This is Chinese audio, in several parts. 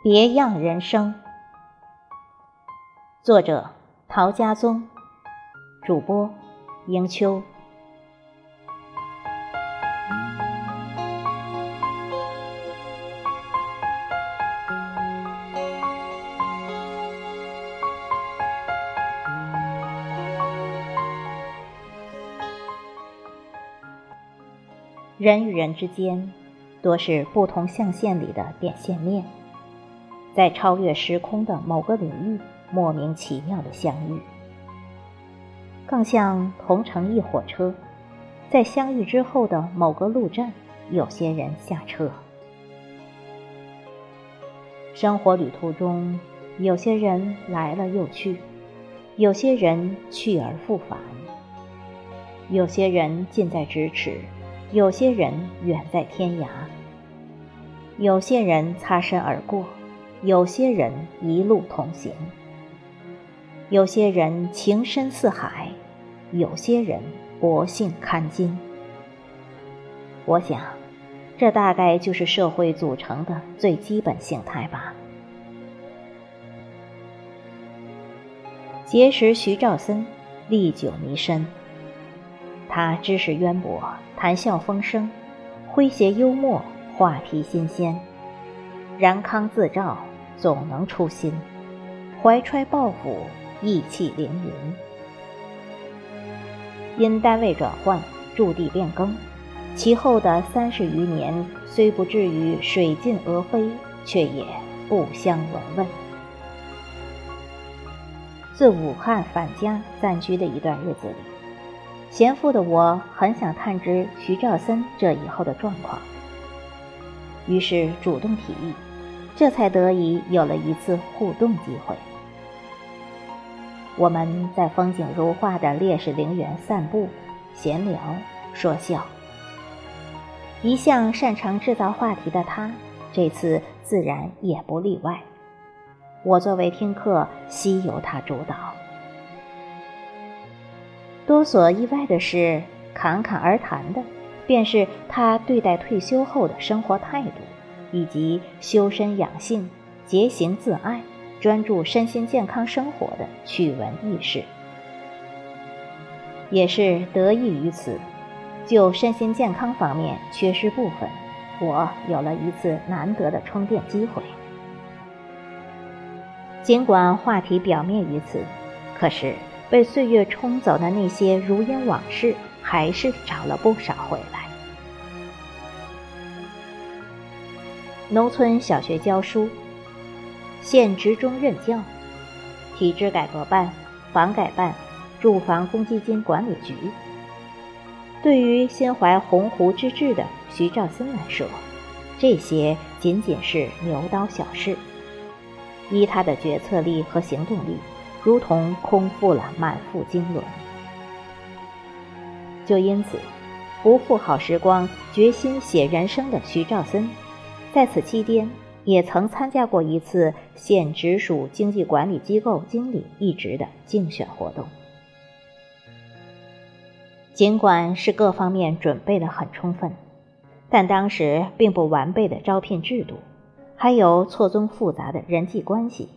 别样人生，作者陶家宗，主播迎秋。人与人之间，多是不同象限里的点线面，在超越时空的某个领域，莫名其妙的相遇。更像同乘一火车，在相遇之后的某个路站，有些人下车。生活旅途中，有些人来了又去，有些人去而复返，有些人近在咫尺。有些人远在天涯，有些人擦身而过，有些人一路同行，有些人情深似海，有些人薄幸堪惊。我想，这大概就是社会组成的最基本形态吧。结识徐兆森，历久弥深。他知识渊博，谈笑风生，诙谐幽默，话题新鲜，然康自照，总能出新，怀揣抱负，意气凌云。因单位转换，驻地变更，其后的三十余年，虽不至于水尽鹅飞，却也不相闻问。自武汉返家暂居的一段日子里。闲赋的我很想探知徐兆森这以后的状况，于是主动提议，这才得以有了一次互动机会。我们在风景如画的烈士陵园散步、闲聊、说笑。一向擅长制造话题的他，这次自然也不例外。我作为听客，悉由他主导。多所意外的是，侃侃而谈的，便是他对待退休后的生活态度，以及修身养性、节行自爱、专注身心健康生活的趣闻轶事。也是得益于此，就身心健康方面缺失部分，我有了一次难得的充电机会。尽管话题表面于此，可是。被岁月冲走的那些如烟往事，还是找了不少回来。农村小学教书，县职中任教，体制改革办、房改办、住房公积金管理局。对于心怀鸿鹄之志的徐兆森来说，这些仅仅是牛刀小事。依他的决策力和行动力。如同空腹了满腹经纶，就因此，不负好时光、决心写人生的徐兆森，在此期间也曾参加过一次县直属经济管理机构经理一职的竞选活动。尽管是各方面准备的很充分，但当时并不完备的招聘制度，还有错综复杂的人际关系，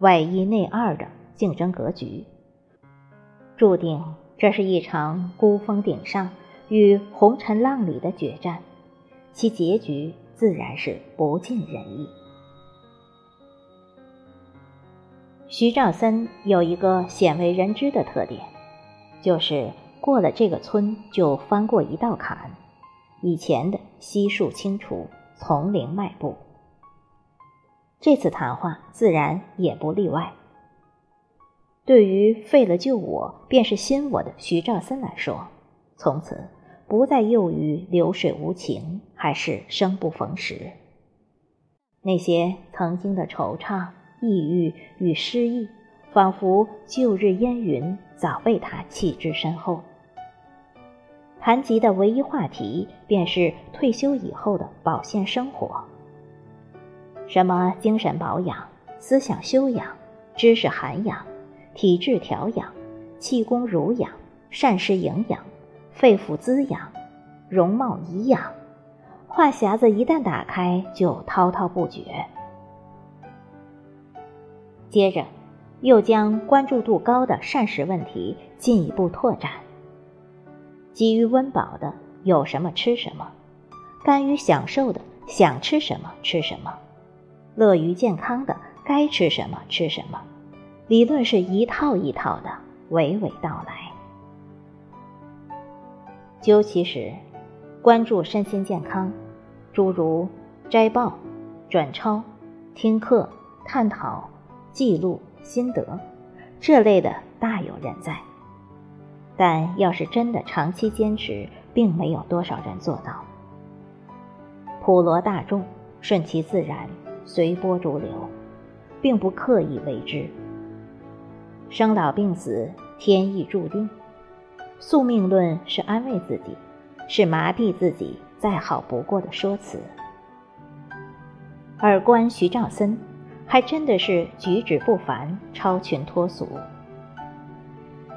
外一内二的。竞争格局，注定这是一场孤峰顶上与红尘浪里的决战，其结局自然是不尽人意。徐兆森有一个鲜为人知的特点，就是过了这个村就翻过一道坎，以前的悉数清除，从零迈步。这次谈话自然也不例外。对于废了旧我便是新我的徐兆森来说，从此不再囿于流水无情，还是生不逢时。那些曾经的惆怅、抑郁与失意，仿佛旧日烟云，早被他弃之身后。谈及的唯一话题，便是退休以后的保健生活，什么精神保养、思想修养、知识涵养。体质调养，气功濡养，膳食营养，肺腑滋养，容貌颐养，话匣子一旦打开就滔滔不绝。接着，又将关注度高的膳食问题进一步拓展。急于温饱的有什么吃什么，甘于享受的想吃什么吃什么，乐于健康的该吃什么吃什么，理论是一套一套的娓娓道来。究其实，关注身心健康，诸如摘报、转抄、听课、探讨、记录心得这类的大有人在。但要是真的长期坚持，并没有多少人做到。普罗大众顺其自然，随波逐流，并不刻意为之。生老病死，天意注定。宿命论是安慰自己，是麻痹自己再好不过的说辞。而观徐兆森，还真的是举止不凡，超群脱俗。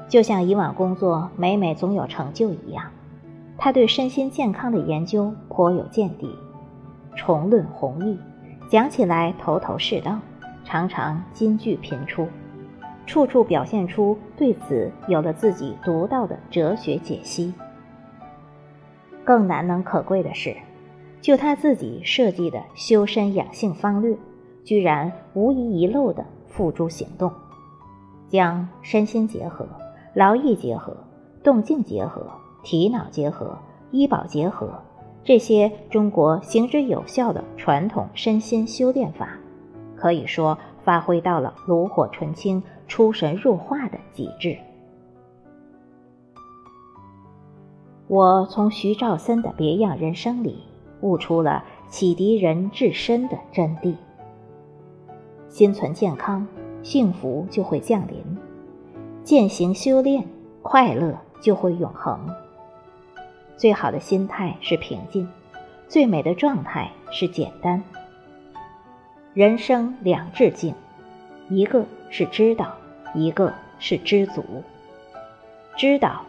就像以往工作每每总有成就一样，他对身心健康的研究颇有见地，重论弘毅，讲起来头头是道，常常金句频出，处处表现出对此有了自己独到的哲学解析。更难能可贵的是，就他自己设计的修身养性方略，居然无一遗漏地付诸行动，将身心结合。劳逸结合、动静结合、体脑结合、医保结合，这些中国行之有效的传统身心修炼法，可以说发挥到了炉火纯青、出神入化的极致。我从徐兆森的别样人生里悟出了启迪人至深的真谛：心存健康，幸福就会降临。践行修炼，快乐就会永恒。最好的心态是平静，最美的状态是简单。人生两致敬，一个是知道，一个是知足。知道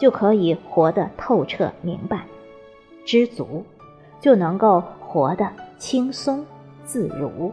就可以活得透彻明白，知足就能够活得轻松自如。